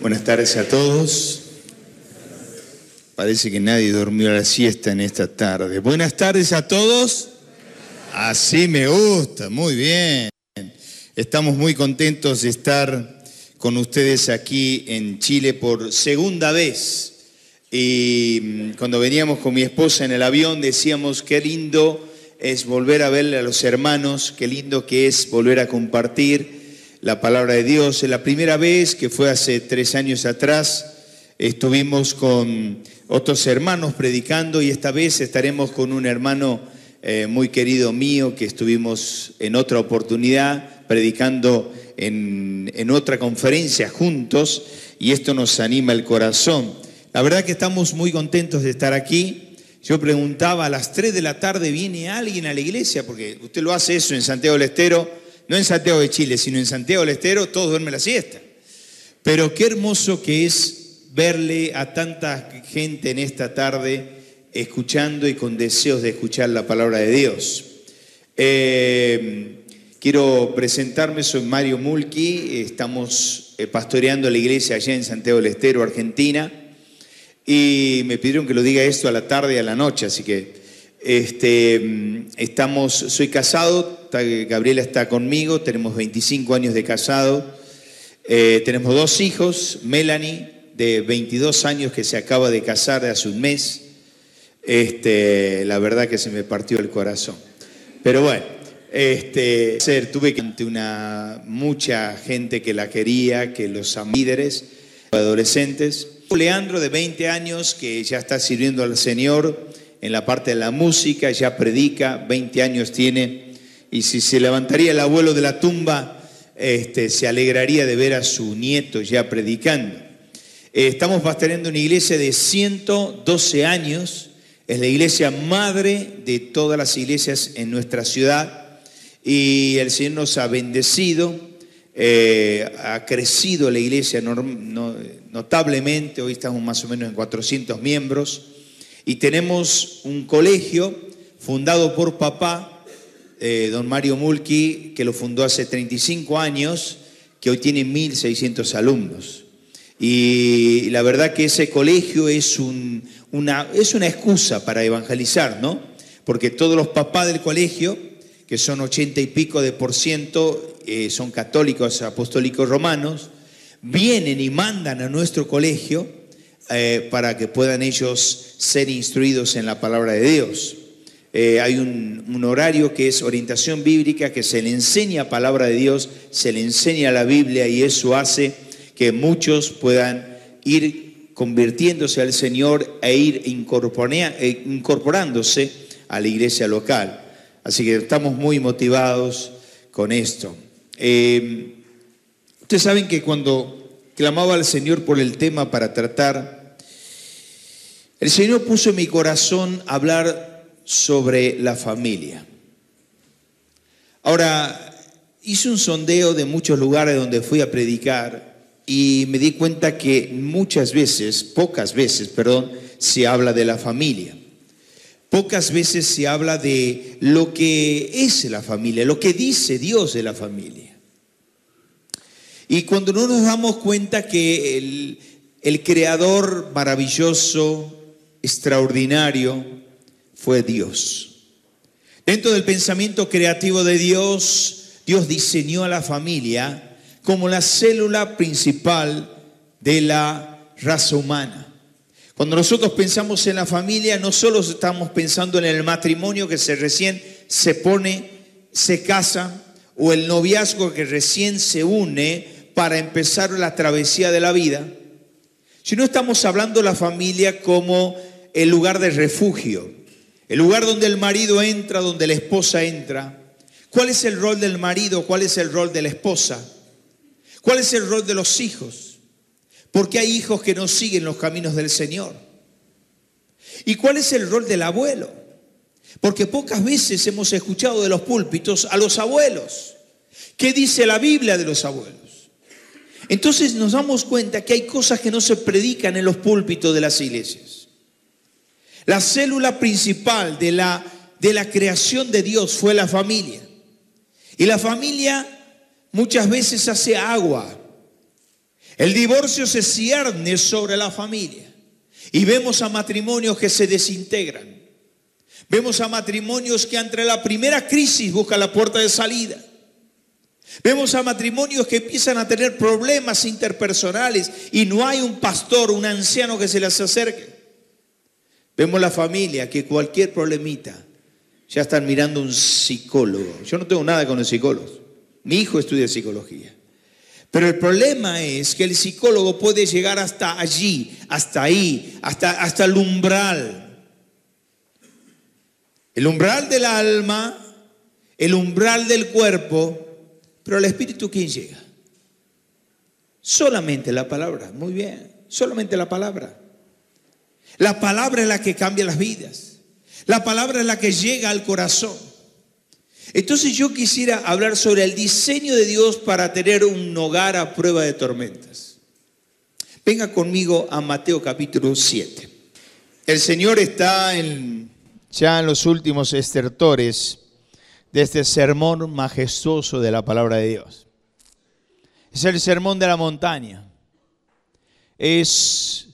Buenas tardes a todos. Parece que nadie durmió la siesta en esta tarde. Buenas tardes a todos. Así me gusta, muy bien. Estamos muy contentos de estar con ustedes aquí en Chile por segunda vez. Y mm, cuando veníamos con mi esposa en el avión decíamos qué lindo es volver a verle a los hermanos, qué lindo que es volver a compartir la palabra de Dios. La primera vez, que fue hace tres años atrás, estuvimos con otros hermanos predicando y esta vez estaremos con un hermano eh, muy querido mío que estuvimos en otra oportunidad predicando en, en otra conferencia juntos y esto nos anima el corazón. La verdad que estamos muy contentos de estar aquí. Yo preguntaba, a las 3 de la tarde viene alguien a la iglesia, porque usted lo hace eso en Santiago del Estero, no en Santiago de Chile, sino en Santiago del Estero, todos duermen la siesta. Pero qué hermoso que es verle a tanta gente en esta tarde escuchando y con deseos de escuchar la palabra de Dios. Eh, quiero presentarme, soy Mario Mulki, estamos eh, pastoreando la iglesia allá en Santiago del Estero, Argentina, y me pidieron que lo diga esto a la tarde y a la noche, así que este, estamos, soy casado, Gabriela está conmigo, tenemos 25 años de casado, eh, tenemos dos hijos, Melanie, de 22 años que se acaba de casar hace un mes, este, la verdad que se me partió el corazón. Pero bueno, este, tuve ante una mucha gente que la quería, que los líderes, adolescentes. Leandro de 20 años que ya está sirviendo al Señor en la parte de la música, ya predica, 20 años tiene, y si se levantaría el abuelo de la tumba, este, se alegraría de ver a su nieto ya predicando. Eh, estamos pastoreando una iglesia de 112 años, es la iglesia madre de todas las iglesias en nuestra ciudad, y el Señor nos ha bendecido, eh, ha crecido la iglesia notablemente, hoy estamos más o menos en 400 miembros, y tenemos un colegio fundado por papá, eh, don Mario Mulki, que lo fundó hace 35 años, que hoy tiene 1.600 alumnos. Y la verdad que ese colegio es, una, es una excusa para evangelizar, ¿no? Porque todos los papás del colegio, que son 80 y pico de por ciento, eh, son católicos apostólicos romanos, vienen y mandan a nuestro colegio eh, para que puedan ellos ser instruidos en la palabra de Dios. Eh, hay un, horario que es orientación bíblica, que se le enseña palabra de Dios, se le enseña la Biblia y eso hace que muchos puedan ir convirtiéndose al Señor e ir eh, incorporándose a la iglesia local. Así que estamos muy motivados con esto. ustedes saben que cuando clamaba al Señor por el tema para tratar el Señor puso en mi corazón hablar sobre la familia. Ahora, hice un sondeo de muchos lugares donde fui a predicar y me di cuenta que muchas veces, pocas veces, perdón, se habla de la familia. Pocas veces se habla de lo que es la familia, lo que dice Dios de la familia. Y cuando no nos damos cuenta que el, el creador maravilloso, extraordinario fue Dios. Dentro del pensamiento creativo de Dios, Dios diseñó a la familia como la célula principal de la raza humana. Cuando nosotros pensamos en la familia, no solo estamos pensando en el matrimonio que se recién se pone, se casa, o el noviazgo que recién se une para empezar la travesía de la vida, sino estamos hablando de la familia como el lugar de refugio, el lugar donde el marido entra, donde la esposa entra. ¿Cuál es el rol del marido? ¿Cuál es el rol de la esposa? ¿Cuál es el rol de los hijos? Porque hay hijos que no siguen los caminos del Señor. ¿Y cuál es el rol del abuelo? Porque pocas veces hemos escuchado de los púlpitos a los abuelos. ¿Qué dice la Biblia de los abuelos? Entonces nos damos cuenta que hay cosas que no se predican en los púlpitos de las iglesias. La célula principal de la, de la creación de Dios fue la familia. Y la familia muchas veces hace agua. El divorcio se cierne sobre la familia. Y vemos a matrimonios que se desintegran. Vemos a matrimonios que entre la primera crisis buscan la puerta de salida. Vemos a matrimonios que empiezan a tener problemas interpersonales y no hay un pastor, un anciano que se les acerque. Vemos la familia que cualquier problemita ya están mirando un psicólogo. Yo no tengo nada con los psicólogos. Mi hijo estudia psicología. Pero el problema es que el psicólogo puede llegar hasta allí, hasta ahí, hasta, hasta el umbral. El umbral del alma, el umbral del cuerpo, pero el espíritu ¿quién llega? Solamente la palabra, muy bien, solamente la palabra. La palabra es la que cambia las vidas. La palabra es la que llega al corazón. Entonces yo quisiera hablar sobre el diseño de Dios para tener un hogar a prueba de tormentas. Venga conmigo a Mateo capítulo 7. El Señor está en, ya en los últimos estertores de este sermón majestuoso de la palabra de Dios. Es el sermón de la montaña. Es,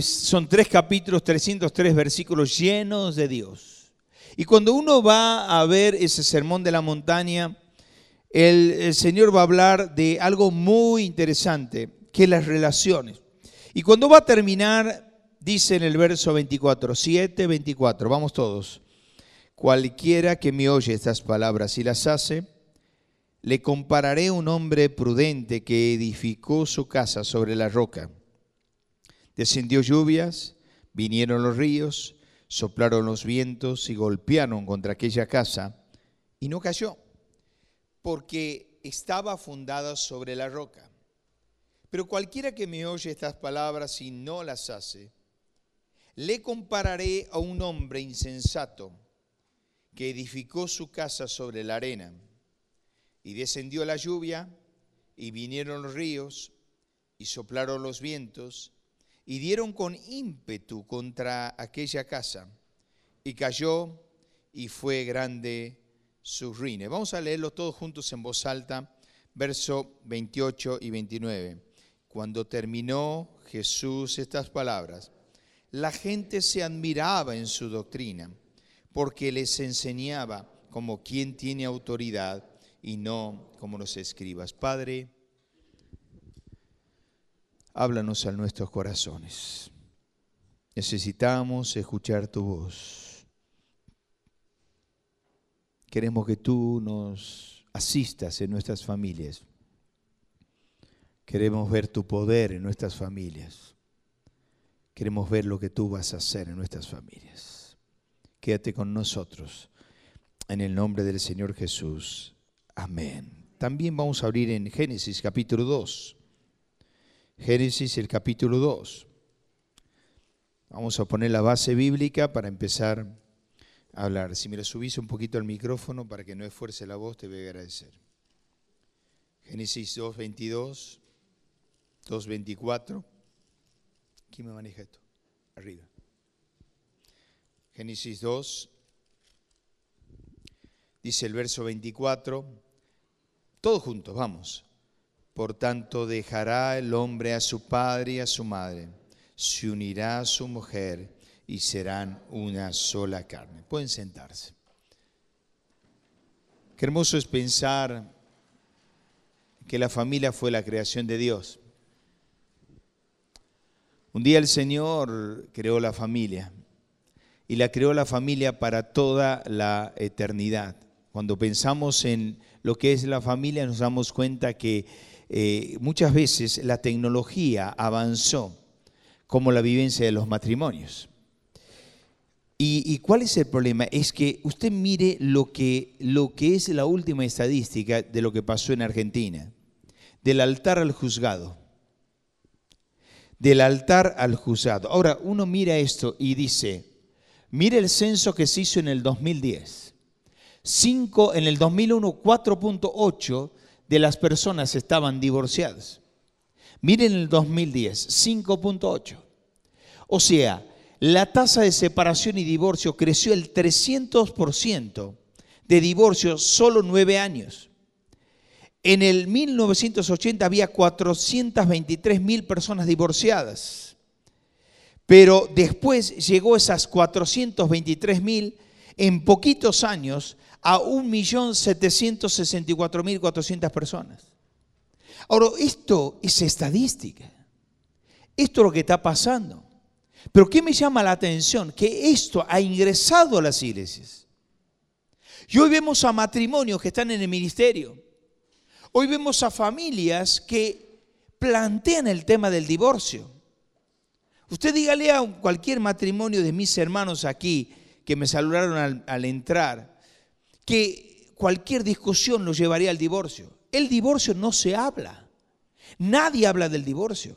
son tres capítulos, 303 versículos llenos de Dios y cuando uno va a ver ese sermón de la montaña, el, Señor va a hablar de algo muy interesante, que es las relaciones. Y cuando va a terminar, dice en el verso 24, 7, 24, vamos todos, cualquiera que me oye estas palabras y las hace, le compararé a un hombre prudente que edificó su casa sobre la roca. Descendió lluvias, vinieron los ríos, soplaron los vientos y golpearon contra aquella casa y no cayó, porque estaba fundada sobre la roca. Pero cualquiera que me oye estas palabras y no las hace, le compararé a un hombre insensato que edificó su casa sobre la arena. Y descendió la lluvia, y vinieron los ríos, y soplaron los vientos, y dieron con ímpetu contra aquella casa, y cayó y fue grande su ruina. Vamos a leerlo todos juntos en voz alta, verso 28 y 29. Cuando terminó Jesús estas palabras, la gente se admiraba en su doctrina, porque les enseñaba como quien tiene autoridad y no como los escribas. Padre, háblanos a nuestros corazones. Necesitamos escuchar tu voz. Queremos que tú nos asistas en nuestras familias. Queremos ver tu poder en nuestras familias. Queremos ver lo que tú vas a hacer en nuestras familias. Quédate con nosotros. En el nombre del Señor Jesús. Amén. También vamos a abrir en Génesis capítulo 2. Génesis el capítulo 2. Vamos a poner la base bíblica para empezar a hablar. Si me lo subís un poquito al micrófono para que no esfuerce la voz, te voy a agradecer. Génesis 2, 22, 2, 24. ¿Quién me maneja esto? Arriba. Génesis 2, dice el verso 24. Todos juntos, vamos. Por tanto, dejará el hombre a su padre y a su madre, se unirá a su mujer y serán una sola carne. Pueden sentarse. Qué hermoso es pensar que la familia fue la creación de Dios. Un día el Señor creó la familia y la creó la familia para toda la eternidad. Cuando pensamos en lo que es la familia nos damos cuenta que eh, muchas veces la tecnología avanzó como la vivencia de los matrimonios. ¿Y, cuál es el problema? Es que usted mire lo que, lo que es la última estadística de lo que pasó en Argentina, del altar al juzgado. Del altar al juzgado. Ahora, uno mira esto y dice, mire el censo que se hizo en el 2010. Cinco, en el 2001, 4.8 de las personas estaban divorciadas. Miren el 2010, 5.8. O sea, la tasa de separación y divorcio creció el 300% de divorcio solo nueve años. En el 1980 había 423 mil personas divorciadas, pero después llegó esas 423 mil en poquitos años a 1.764.400 personas. Ahora, esto es estadística. Esto es lo que está pasando. Pero ¿qué me llama la atención? Que esto ha ingresado a las iglesias. Y hoy vemos a matrimonios que están en el ministerio. Hoy vemos a familias que plantean el tema del divorcio. Usted dígale a cualquier matrimonio de mis hermanos aquí que me saludaron al, al entrar, que cualquier discusión lo llevaría al divorcio. El divorcio no se habla. Nadie habla del divorcio.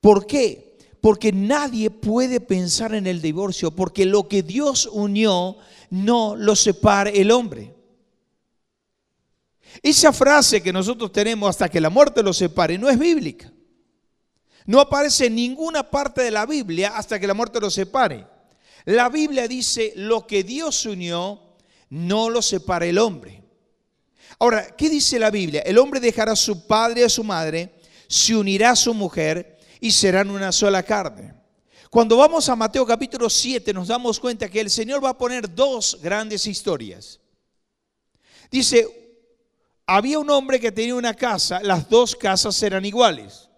¿Por qué? Porque nadie puede pensar en el divorcio, porque lo que Dios unió no lo separa el hombre. Esa frase que nosotros tenemos hasta que la muerte lo separe no es bíblica. No aparece en ninguna parte de la Biblia hasta que la muerte lo separe. La Biblia dice, lo que Dios unió, no lo separa el hombre. Ahora, ¿qué dice la Biblia? El hombre dejará a su padre y a su madre, se unirá a su mujer y serán una sola carne. Cuando vamos a Mateo capítulo 7 nos damos cuenta que el Señor va a poner dos grandes historias. Dice, había un hombre que tenía una casa, las dos casas eran iguales.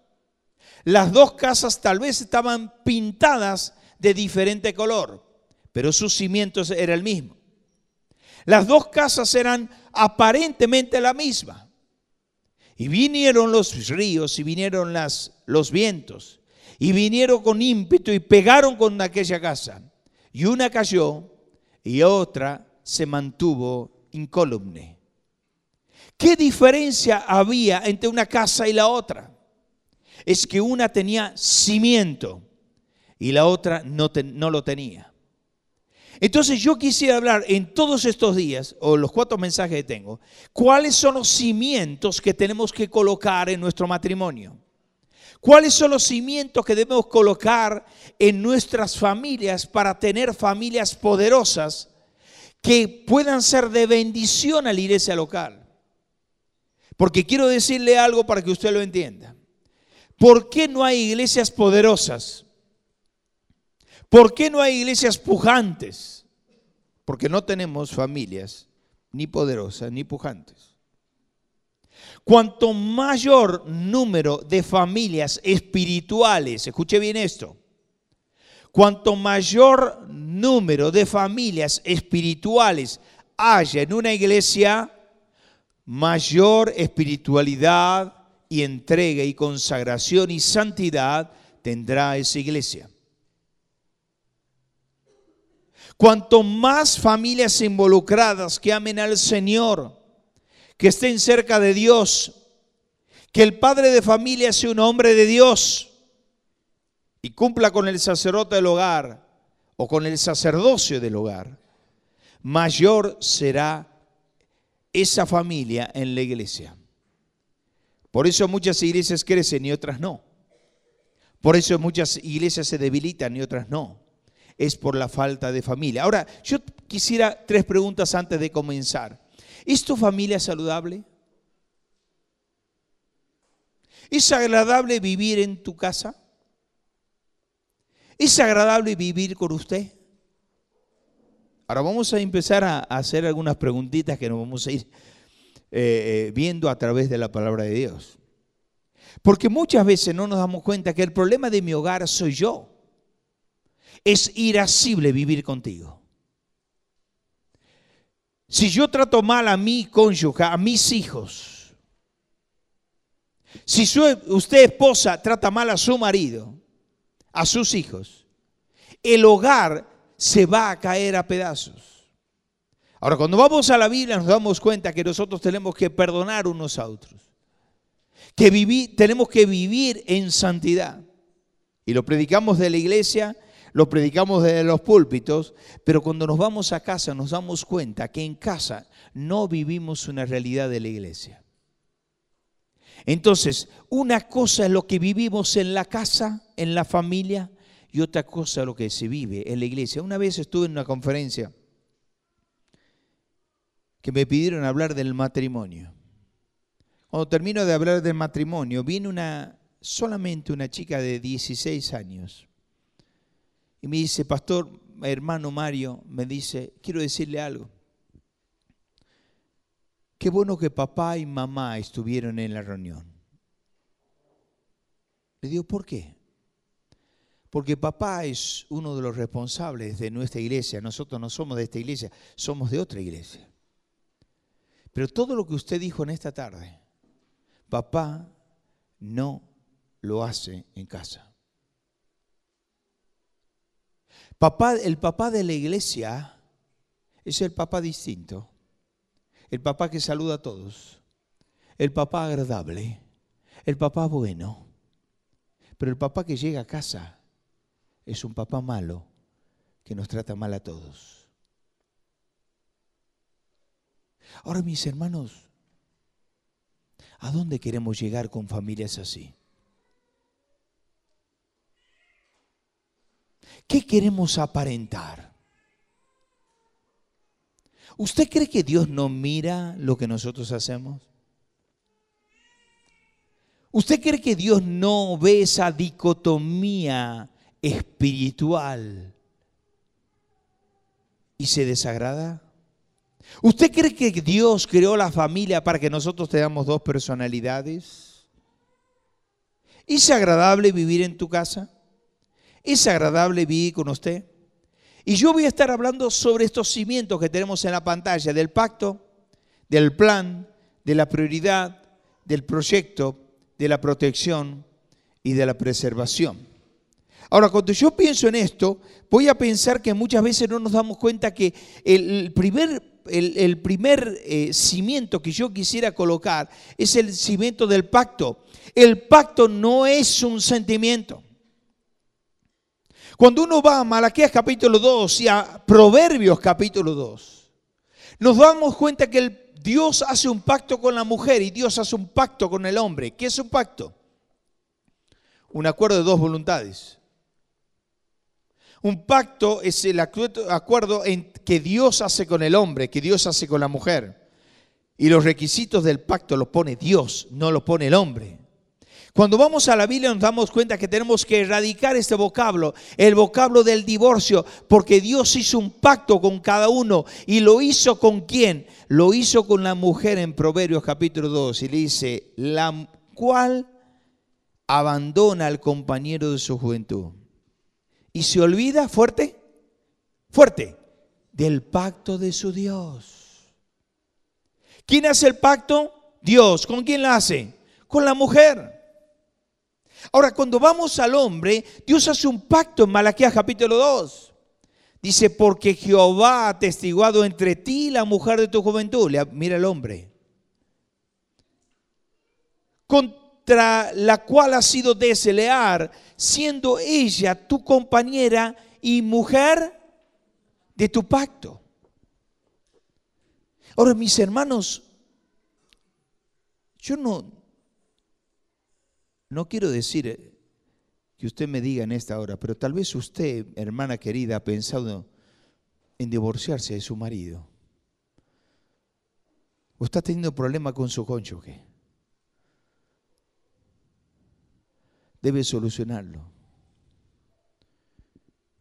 Las dos casas tal vez estaban pintadas de diferente color, pero sus cimientos era el mismo. Las dos casas eran aparentemente la misma. Y vinieron los ríos y vinieron las, los vientos. Y vinieron con ímpetu y pegaron con aquella casa. Y una cayó y otra se mantuvo incólume. ¿Qué diferencia había entre una casa y la otra? Es que una tenía cimiento y la otra no, no lo tenía. Entonces yo quisiera hablar en todos estos días, o los cuatro mensajes que tengo, cuáles son los cimientos que tenemos que colocar en nuestro matrimonio. ¿Cuáles son los cimientos que debemos colocar en nuestras familias para tener familias poderosas que puedan ser de bendición a la iglesia local? Porque quiero decirle algo para que usted lo entienda. ¿Por qué no hay iglesias poderosas? ¿Por qué no hay iglesias pujantes? Porque no tenemos familias ni poderosas ni pujantes. Cuanto mayor número de familias espirituales, escuche bien esto, cuanto mayor número de familias espirituales haya en una iglesia, mayor espiritualidad y entrega y consagración y santidad tendrá esa iglesia. Cuanto más familias involucradas que amen al Señor, que estén cerca de Dios, que el padre de familia sea un hombre de Dios y cumpla con el sacerdote del hogar o con el sacerdocio del hogar, mayor será esa familia en la iglesia. Por eso muchas iglesias crecen y otras no. Por eso muchas iglesias se debilitan y otras no es por la falta de familia. Ahora, yo quisiera tres preguntas antes de comenzar. ¿Es tu familia saludable? ¿Es agradable vivir en tu casa? ¿Es agradable vivir con usted? Ahora vamos a empezar a hacer algunas preguntitas que nos vamos a ir eh, eh, viendo a través de la palabra de Dios. Porque muchas veces no nos damos cuenta que el problema de mi hogar soy yo es irascible vivir contigo. Si yo trato mal a mi cónyuge, a mis hijos, si usted esposa trata mal a su marido, a sus hijos, el hogar se va a caer a pedazos. Ahora, cuando vamos a la Biblia nos damos cuenta que nosotros tenemos que perdonar unos a otros, que tenemos que vivir en santidad. Y lo predicamos de la iglesia lo predicamos desde los púlpitos, pero cuando nos vamos a casa nos damos cuenta que en casa no vivimos una realidad de la iglesia. Entonces, una cosa es lo que vivimos en la casa, en la familia, y otra cosa es lo que se vive en la iglesia. Una vez estuve en una conferencia que me pidieron hablar del matrimonio. Cuando termino de hablar del matrimonio, viene una, solamente una chica de 16 años y me dice, pastor, hermano Mario, me dice, quiero decirle algo. Qué bueno que papá y mamá estuvieron en la reunión. Le digo, ¿por qué? Porque papá es uno de los responsables de nuestra iglesia. Nosotros no somos de esta iglesia, somos de otra iglesia. Pero todo lo que usted dijo en esta tarde, papá no lo hace en casa. Papá, el papá de la iglesia es el papá distinto el papá que saluda a todos, el papá agradable, el papá bueno. Pero el papá que llega a casa es un papá malo que nos trata mal a todos. Ahora, mis hermanos, ¿a dónde queremos llegar con familias así? ¿Qué queremos aparentar? ¿Usted cree que Dios no mira lo que nosotros hacemos? ¿Usted cree que Dios no ve esa dicotomía espiritual y se desagrada? ¿Usted cree que Dios creó la familia para que nosotros tengamos dos personalidades? ¿Es agradable vivir en tu casa? ¿Es agradable vivir con usted? Y yo voy a estar hablando sobre estos cimientos que tenemos en la pantalla, del pacto, del plan, de la prioridad, del proyecto, de la protección y de la preservación. Ahora, cuando yo pienso en esto, voy a pensar que muchas veces no nos damos cuenta que el primer, el, primer eh, cimiento que yo quisiera colocar es el cimiento del pacto. El pacto no es un sentimiento. Cuando uno va a Malaquías capítulo 2 y a Proverbios capítulo 2, nos damos cuenta que Dios hace un pacto con la mujer y Dios hace un pacto con el hombre. ¿Qué es un pacto? Un acuerdo de dos voluntades. Un pacto es el acuerdo que Dios hace con el hombre, que Dios hace con la mujer. Y los requisitos del pacto los pone Dios, no los pone el hombre. Cuando vamos a la Biblia nos damos cuenta que tenemos que erradicar este vocablo, el vocablo del divorcio, porque Dios hizo un pacto con cada uno y lo hizo con quién? Lo hizo con la mujer en Proverbios capítulo 2 y le dice, la cual abandona al compañero de su juventud y se olvida fuerte, fuerte, del pacto de su Dios. ¿Quién hace el pacto? Dios. ¿Con quién la hace? Con la mujer. Ahora, cuando vamos al hombre, Dios hace un pacto en Malaquías capítulo 2. Dice, porque Jehová ha testiguado entre ti la mujer de tu juventud. Mira el hombre. Contra la cual has sido desleal, siendo ella tu compañera y mujer de tu pacto. Ahora, mis hermanos, yo no, no quiero decir eh, que usted me diga en esta hora, pero tal vez usted, hermana querida, ha pensado en divorciarse de su marido. O está teniendo problema con su cónyuge. Debe solucionarlo.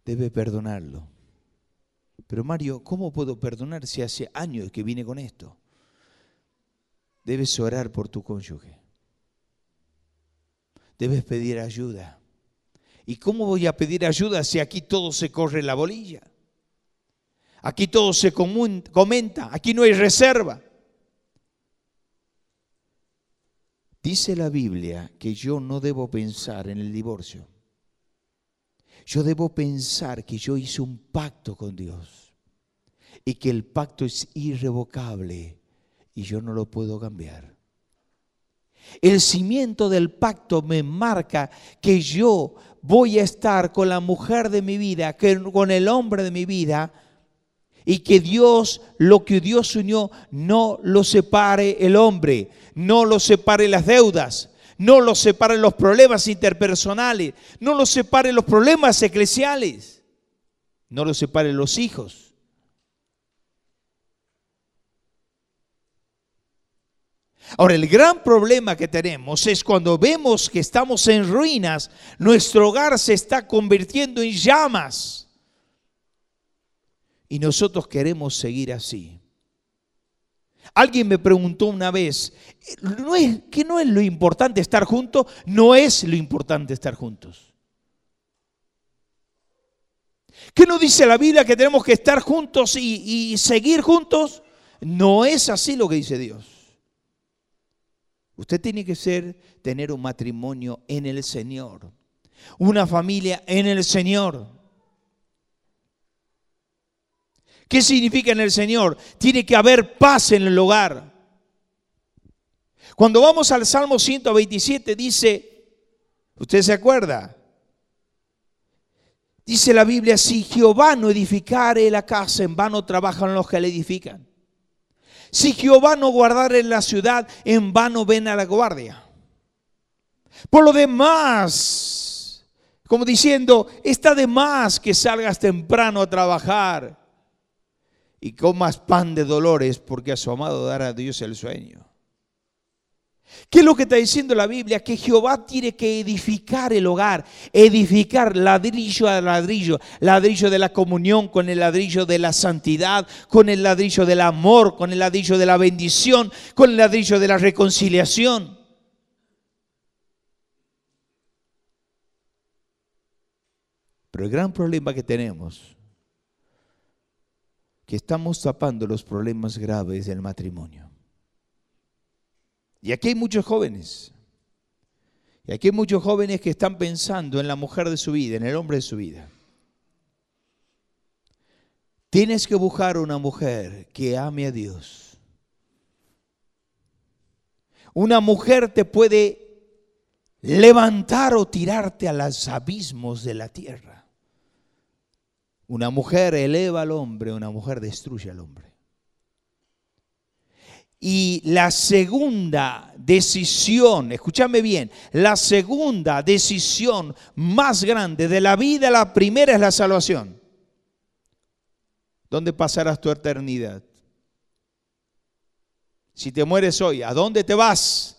Debe perdonarlo. Pero Mario, ¿cómo puedo perdonar si hace años que vine con esto? Debes orar por tu cónyuge debes pedir ayuda. ¿Y cómo voy a pedir ayuda si aquí todo se corre la bolilla? Aquí todo se comenta, aquí no hay reserva. Dice la Biblia que yo no debo pensar en el divorcio. Yo debo pensar que yo hice un pacto con Dios y que el pacto es irrevocable y yo no lo puedo cambiar. El cimiento del pacto me marca que yo voy a estar con la mujer de mi vida, con el hombre de mi vida, y que Dios, lo que Dios unió, no lo separe el hombre, no lo separe las deudas, no lo separe los problemas interpersonales, no lo separe los problemas eclesiales, no lo separe los hijos. Ahora, el gran problema que tenemos es cuando vemos que estamos en ruinas, nuestro hogar se está convirtiendo en llamas. Y nosotros queremos seguir así. Alguien me preguntó una vez, ¿no es, ¿que no es lo importante estar juntos? No es lo importante estar juntos. ¿Qué nos dice la Biblia que tenemos que estar juntos y seguir juntos? No es así lo que dice Dios. Usted tiene que ser, tener un matrimonio en el Señor, una familia en el Señor. ¿Qué significa en el Señor? Tiene que haber paz en el hogar. Cuando vamos al Salmo 127 dice, ¿usted se acuerda? Dice la Biblia, si Jehová no edificare la casa, en vano trabajan los que la edifican. Si Jehová no guardare la ciudad, en vano ven a la guardia. Por lo demás, como diciendo, está de más que salgas temprano a trabajar y comas pan de dolores porque a su amado dará a Dios el sueño. ¿Qué es lo que está diciendo la Biblia? Que Jehová tiene que edificar el hogar, edificar ladrillo a ladrillo, ladrillo de la comunión con el ladrillo de la santidad, con el ladrillo del amor, con el ladrillo de la bendición, con el ladrillo de la reconciliación. Pero el gran problema que tenemos, que estamos tapando los problemas graves del matrimonio. Y aquí hay muchos jóvenes. Y aquí hay muchos jóvenes que están pensando en la mujer de su vida, en el hombre de su vida. Tienes que buscar una mujer que ame a Dios. Una mujer te puede levantar o tirarte a los abismos de la tierra. Una mujer eleva al hombre, una mujer destruye al hombre. Y la segunda decisión, escúchame bien, la segunda decisión más grande de la vida, la primera es la salvación. ¿Dónde pasarás tu eternidad? Si te mueres hoy, ¿a dónde te vas?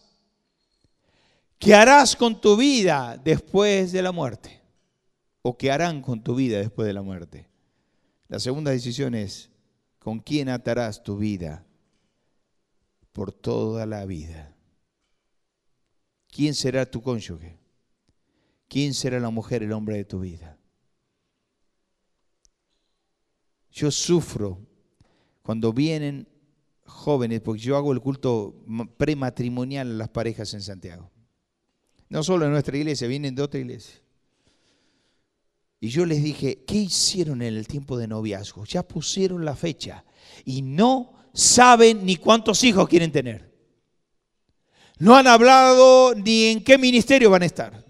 ¿Qué harás con tu vida después de la muerte? ¿O qué harán con tu vida después de la muerte? La segunda decisión es, ¿con quién atarás tu vida? Por toda la vida. ¿Quién será tu cónyuge? ¿Quién será la mujer, el hombre de tu vida? Yo sufro cuando vienen jóvenes, porque yo hago el culto prematrimonial a las parejas en Santiago. No solo en nuestra iglesia, vienen de otra iglesia. Y yo les dije, ¿qué hicieron en el tiempo de noviazgo? Ya pusieron la fecha y no saben ni cuántos hijos quieren tener. No han hablado ni en qué ministerio van a estar.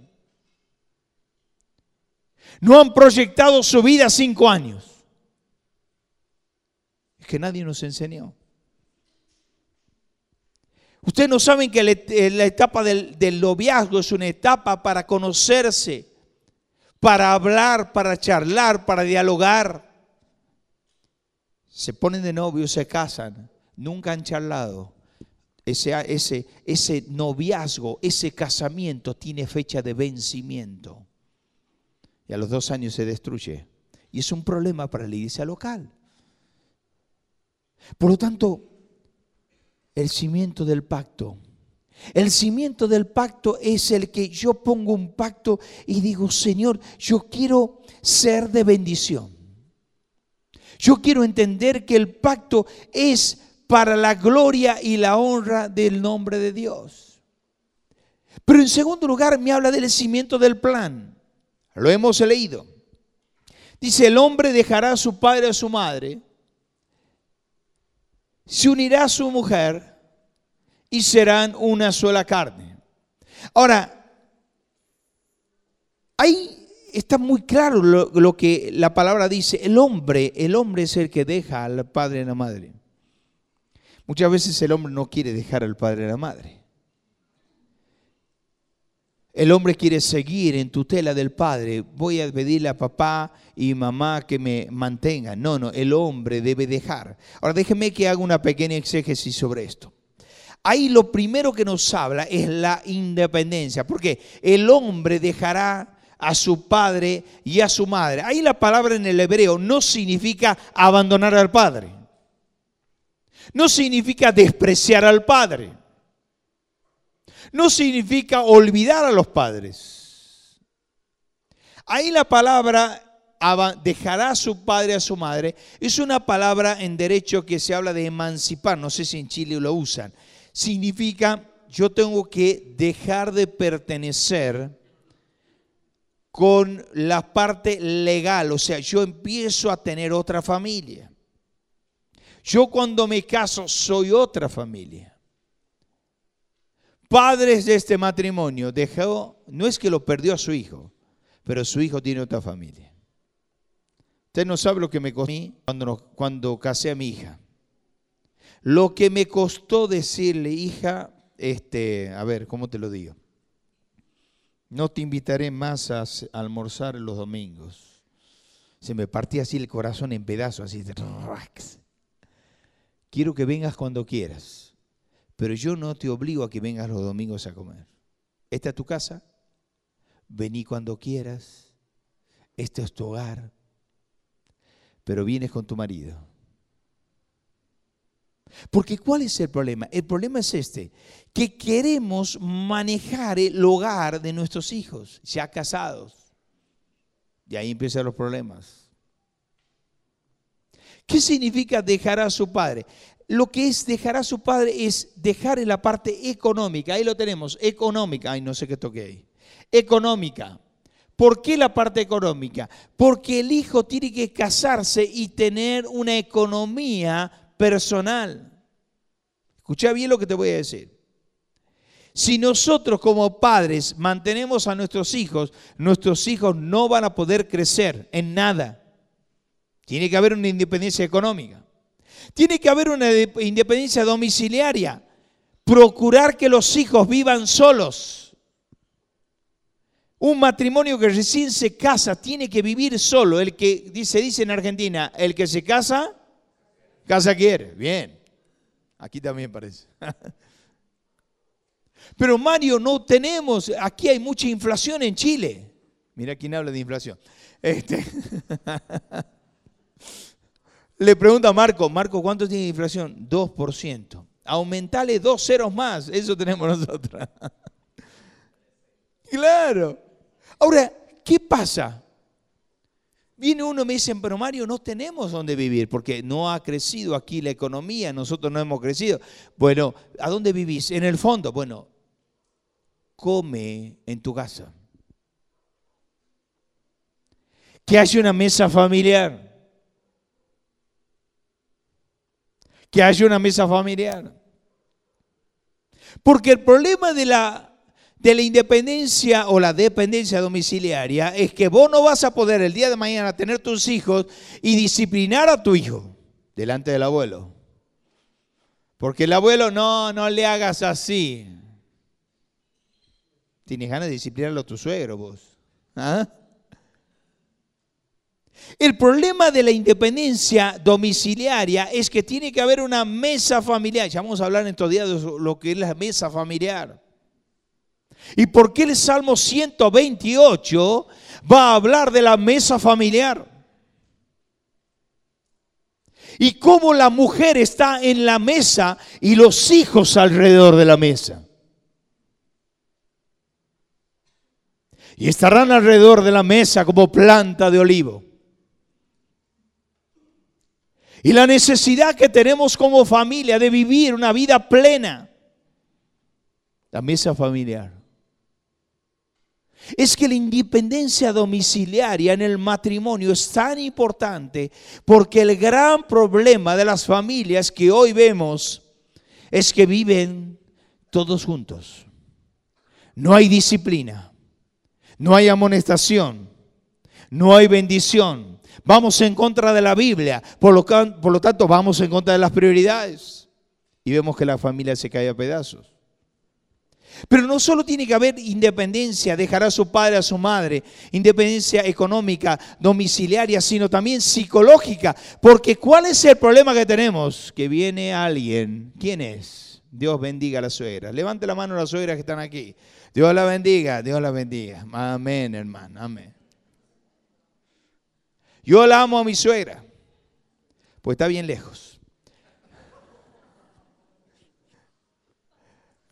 No han proyectado su vida cinco años. Es que nadie nos enseñó. Ustedes no saben que eh, la etapa del, del noviazgo es una etapa para conocerse, para hablar, para charlar, para dialogar se ponen de novio, se casan, nunca han charlado. Ese, ese, ese noviazgo, ese casamiento tiene fecha de vencimiento. Y a los dos años se destruye. Y es un problema para la iglesia local. Por lo tanto, el cimiento del pacto. El cimiento del pacto es el que yo pongo un pacto y digo, Señor, yo quiero ser de bendición. Yo quiero entender que el pacto es para la gloria y la honra del nombre de Dios. Pero en segundo lugar me habla del cimiento del plan. Lo hemos leído. Dice, el hombre dejará a su padre y a su madre, se unirá a su mujer y serán una sola carne. Ahora, hay está muy claro lo, que la palabra dice. El hombre, el hombre es el que deja al padre y a la madre. Muchas veces el hombre no quiere dejar al padre y a la madre. El hombre quiere seguir en tutela del padre. Voy a pedirle a papá y mamá que me mantengan. No, no, el hombre debe dejar. Ahora déjeme que haga una pequeña exégesis sobre esto. Ahí lo primero que nos habla es la independencia, porque el hombre dejará a su padre y a su madre. Ahí la palabra en el hebreo no significa abandonar al padre. No significa despreciar al padre. No significa olvidar a los padres. Ahí la palabra dejará a su padre a su madre es una palabra en derecho que se habla de emancipar. No sé si en Chile lo usan. Significa yo tengo que dejar de pertenecer con la parte legal, o sea, yo empiezo a tener otra familia. Yo cuando me caso soy otra familia. Padres de este matrimonio dejó, no es que lo perdió a su hijo, pero su hijo tiene otra familia. Usted no sabe lo que me costó cuando, cuando casé a mi hija. Lo que me costó decirle, hija, este, a ver, ¿cómo te lo digo? No te invitaré más a almorzar los domingos. Se me partía así el corazón en pedazos, así de Quiero que vengas cuando quieras, pero yo no te obligo a que vengas los domingos a comer. Esta es tu casa, vení cuando quieras, este es tu hogar, pero vienes con tu marido. Porque ¿cuál es el problema? El problema es este, que queremos manejar el hogar de nuestros hijos, ya casados. Y ahí empiezan los problemas. ¿Qué significa dejar a su padre? Lo que es dejar a su padre es dejar en la parte económica. Ahí lo tenemos, económica. Ay, no sé qué toqué ahí. Económica. ¿Por qué la parte económica? Porque el hijo tiene que casarse y tener una economía personal. Escucha bien lo que te voy a decir. Si nosotros como padres mantenemos a nuestros hijos, nuestros hijos no van a poder crecer en nada. Tiene que haber una independencia económica. Tiene que haber una independencia domiciliaria. Procurar que los hijos vivan solos. Un matrimonio que recién se casa tiene que vivir solo. El que se dice en Argentina, el que se casa, Casa quiere, bien. Aquí también parece. Pero Mario, no tenemos, aquí hay mucha inflación en Chile. Mira quién habla de inflación. Este, le pregunta a Marco, Marco, ¿cuánto tiene inflación? 2%. Aumentale dos ceros más, eso tenemos nosotros. claro. Ahora, ¿qué pasa? Viene uno y me dice, pero Mario, no tenemos dónde vivir porque no ha crecido aquí la economía, nosotros no hemos crecido. Bueno, ¿a dónde vivís? En el fondo. Bueno, come en tu casa. Que haya una mesa familiar. Que haya una mesa familiar. Porque el problema de la de la independencia o la dependencia domiciliaria es que vos no vas a poder el día de mañana tener tus hijos y disciplinar a tu hijo delante del abuelo. Porque el abuelo, no, no le hagas así. Tienes ganas de disciplinarlo a tu suegro vos. ¿Ah? El problema de la independencia domiciliaria es que tiene que haber una mesa familiar. Ya vamos a hablar en estos días de lo que es la mesa familiar. ¿Y por qué el Salmo 128 va a hablar de la mesa familiar? Y cómo la mujer está en la mesa y los hijos alrededor de la mesa. Y estarán alrededor de la mesa como planta de olivo. Y la necesidad que tenemos como familia de vivir una vida plena. La mesa familiar es que la independencia domiciliaria en el matrimonio es tan importante porque el gran problema de las familias que hoy vemos es que viven todos juntos. No hay disciplina, no hay amonestación, no hay bendición. Vamos en contra de la Biblia, por lo, tanto vamos en contra de las prioridades. Y vemos que la familia se cae a pedazos. Pero no solo tiene que haber independencia, dejar a su padre, a su madre, independencia económica, domiciliaria, sino también psicológica. Porque ¿cuál es el problema que tenemos? Que viene alguien. ¿Quién es? Dios bendiga a la suegra. Levante la mano a las suegras que están aquí. Dios la bendiga, Dios la bendiga. Amén, hermano, amén. Yo la amo a mi suegra, pues está bien lejos.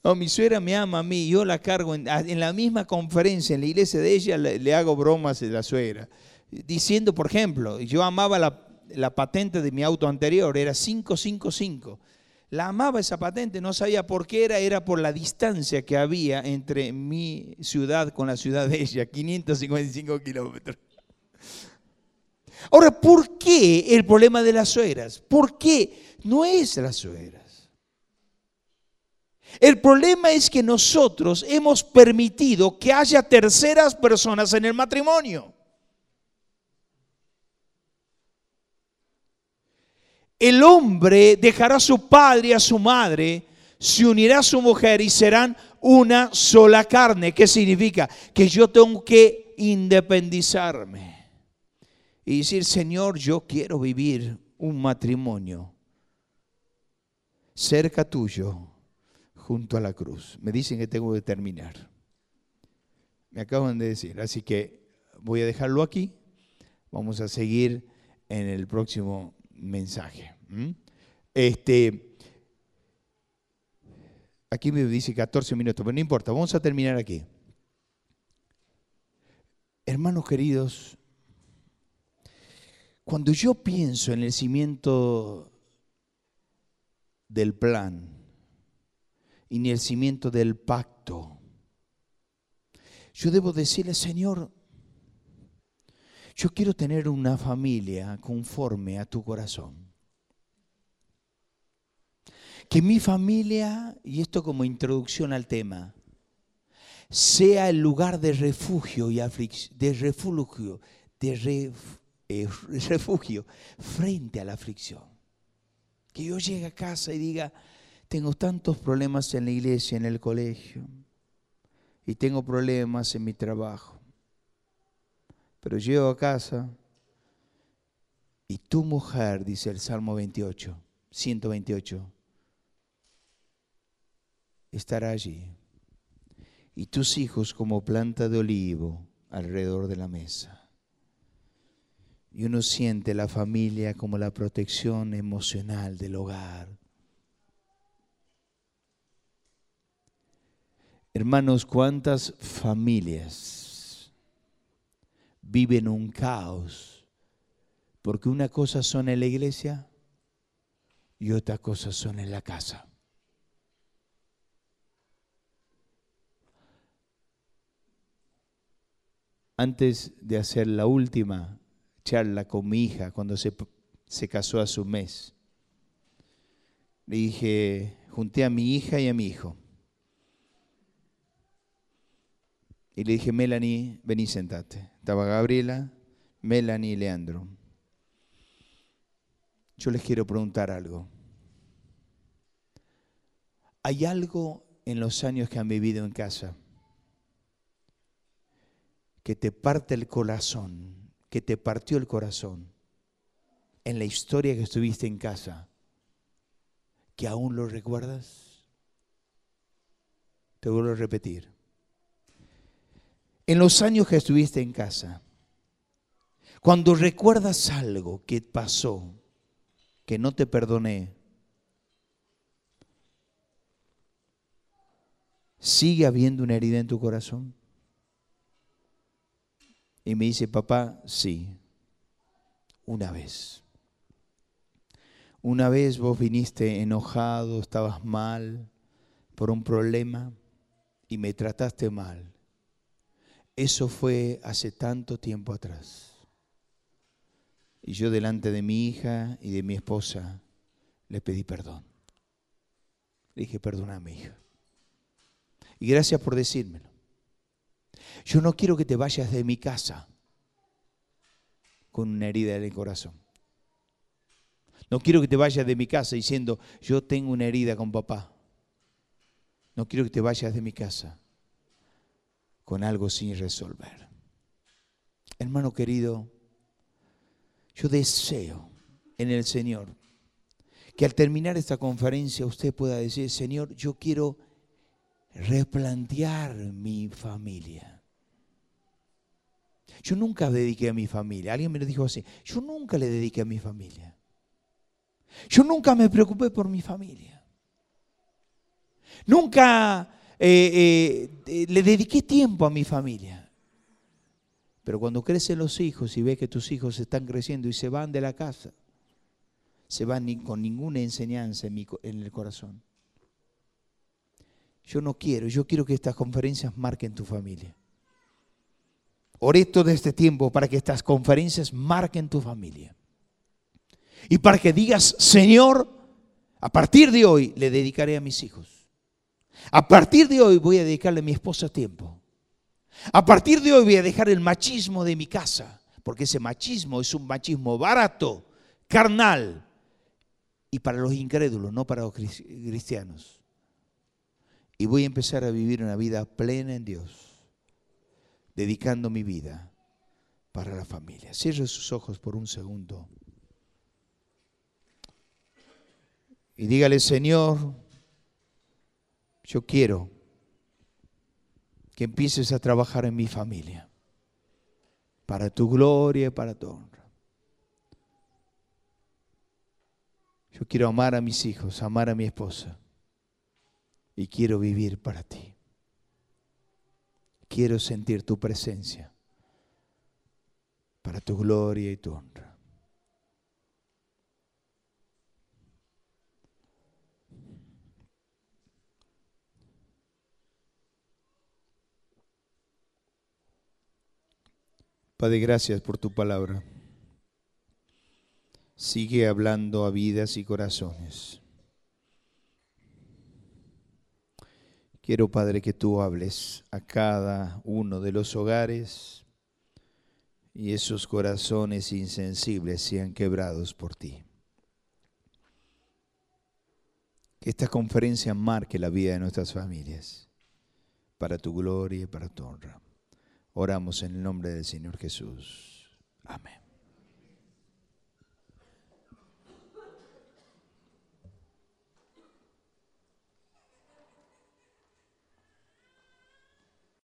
No, mi suegra me ama a mí, yo la cargo en, la misma conferencia, en la iglesia de ella, le, hago bromas a la suegra. Diciendo, por ejemplo, yo amaba la, la patente de mi auto anterior, era 555. La amaba esa patente, no sabía por qué era, era por la distancia que había entre mi ciudad con la ciudad de ella, 555 kilómetros. Ahora, ¿por qué el problema de las suegras? ¿Por qué no es las suegras? El problema es que nosotros hemos permitido que haya terceras personas en el matrimonio. El hombre dejará a su padre y a su madre, se unirá a su mujer y serán una sola carne. ¿Qué significa? Que yo tengo que independizarme y decir, Señor, yo quiero vivir un matrimonio cerca tuyo, junto a la cruz. Me dicen que tengo que terminar. Me acaban de decir, así que voy a dejarlo aquí. Vamos a seguir en el próximo mensaje. Este, aquí me dice 14 minutos, pero no importa, vamos a terminar aquí. Hermanos queridos, cuando yo pienso en el cimiento del plan y en el cimiento del pacto, yo debo decirle, Señor, yo quiero tener una familia conforme a tu corazón. Que mi familia, y esto como introducción al tema, sea el lugar de refugio y de refugio, de refugio eh, refugio frente a la aflicción. Que yo llegue a casa y diga, tengo tantos problemas en la iglesia, en el colegio, y tengo problemas en mi trabajo. Pero llego a casa y tu mujer, dice el Salmo 28, 128, estará allí. Y tus hijos como planta de olivo alrededor de la mesa. Y uno siente la familia como la protección emocional del hogar. Hermanos, ¿cuántas familias viven un caos? Porque una cosa son en la iglesia y otra cosa son en la casa. Antes de hacer la última charla con mi hija cuando se, se casó a su mes. Le dije, junté a mi hija y a mi hijo. Y le dije, Melanie, vení, sentate. Estaba Gabriela, Melanie y Leandro. Yo les quiero preguntar algo. ¿Hay algo en los años que han vivido en casa que te parte el corazón que te partió el corazón en la historia que estuviste en casa, que aún lo recuerdas? Te vuelvo a repetir. En los años que estuviste en casa, cuando recuerdas algo que pasó, que no te perdoné, ¿sigue habiendo una herida en tu corazón? Y me dice, papá, sí, una vez. Una vez vos viniste enojado, estabas mal por un problema y me trataste mal. Eso fue hace tanto tiempo atrás. Y yo delante de mi hija y de mi esposa le pedí perdón. Le dije, mi hija. Y gracias por decírmelo. Yo no quiero que te vayas de mi casa con una herida en el corazón. No quiero que te vayas de mi casa diciendo, yo tengo una herida con papá. No quiero que te vayas de mi casa con algo sin resolver. Hermano querido, yo deseo en el Señor que al terminar esta conferencia usted pueda decir, Señor, yo quiero replantear mi familia. Yo nunca dediqué a mi familia. Alguien me lo dijo así. Yo nunca le dediqué a mi familia. Yo nunca me preocupé por mi familia. Nunca eh, eh, le dediqué tiempo a mi familia. Pero cuando crecen los hijos y ves que tus hijos están creciendo y se van de la casa, se van con ninguna enseñanza en, en el corazón. Yo no quiero, yo quiero que estas conferencias marquen tu familia. Oré todo este tiempo para que estas conferencias marquen tu familia. Y para que digas, Señor, a partir de hoy le dedicaré a mis hijos. A partir de hoy voy a dedicarle a mi esposa tiempo. A partir de hoy voy a dejar el machismo de mi casa, porque ese machismo es un machismo barato, carnal, y para los incrédulos, no para los cristianos. Y voy a empezar a vivir una vida plena en Dios dedicando mi vida para la familia. Cierre sus ojos por un segundo. Y dígale, Señor, yo quiero que empieces a trabajar en mi familia, para tu gloria y para tu honra. Yo quiero amar a mis hijos, amar a mi esposa, y quiero vivir para ti. Quiero sentir tu presencia para tu gloria y tu honra. Padre, gracias por tu palabra. Sigue hablando a vidas y corazones. Quiero, Padre, que tú hables a cada uno de los hogares y esos corazones insensibles sean quebrados por ti. Que esta conferencia marque la vida de nuestras familias, para tu gloria y para tu honra. Oramos en el nombre del Señor Jesús. Amén.